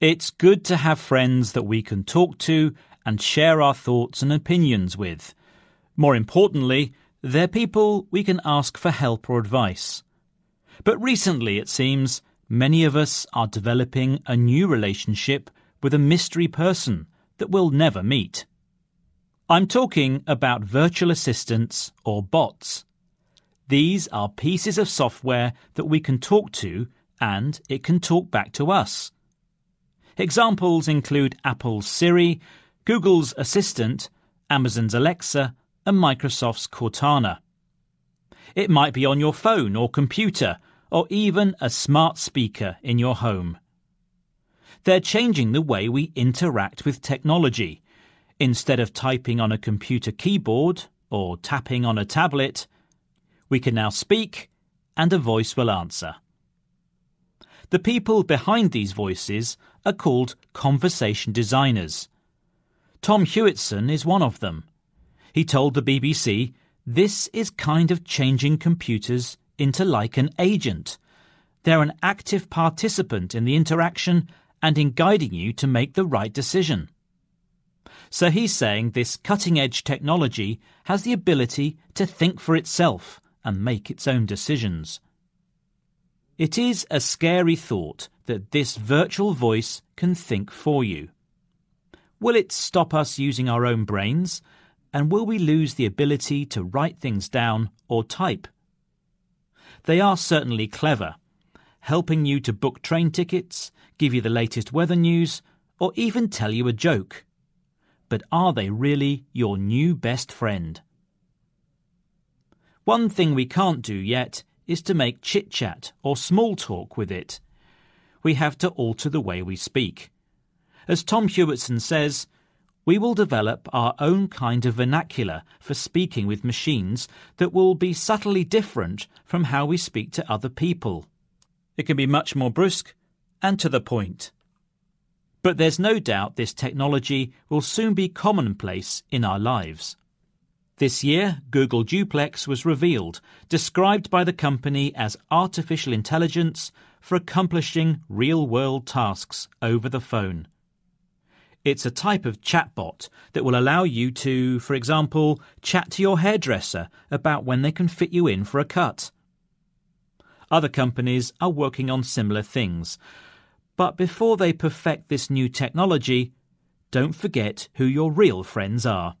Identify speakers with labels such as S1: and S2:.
S1: It's good to have friends that we can talk to and share our thoughts and opinions with. More importantly, they're people we can ask for help or advice. But recently, it seems, many of us are developing a new relationship with a mystery person that we'll never meet. I'm talking about virtual assistants or bots. These are pieces of software that we can talk to and it can talk back to us. Examples include Apple's Siri, Google's Assistant, Amazon's Alexa, and Microsoft's Cortana. It might be on your phone or computer, or even a smart speaker in your home. They're changing the way we interact with technology. Instead of typing on a computer keyboard or tapping on a tablet, we can now speak and a voice will answer. The people behind these voices are called conversation designers. Tom Hewitson is one of them. He told the BBC, This is kind of changing computers into like an agent. They're an active participant in the interaction and in guiding you to make the right decision. So he's saying this cutting edge technology has the ability to think for itself and make its own decisions. It is a scary thought that this virtual voice can think for you. Will it stop us using our own brains and will we lose the ability to write things down or type? They are certainly clever, helping you to book train tickets, give you the latest weather news, or even tell you a joke. But are they really your new best friend? One thing we can't do yet is to make chit chat or small talk with it. We have to alter the way we speak. As Tom Hewitson says, we will develop our own kind of vernacular for speaking with machines that will be subtly different from how we speak to other people. It can be much more brusque and to the point. But there's no doubt this technology will soon be commonplace in our lives. This year, Google Duplex was revealed, described by the company as artificial intelligence for accomplishing real world tasks over the phone. It's a type of chatbot that will allow you to, for example, chat to your hairdresser about when they can fit you in for a cut. Other companies are working on similar things. But before they perfect this new technology, don't forget who your real friends are.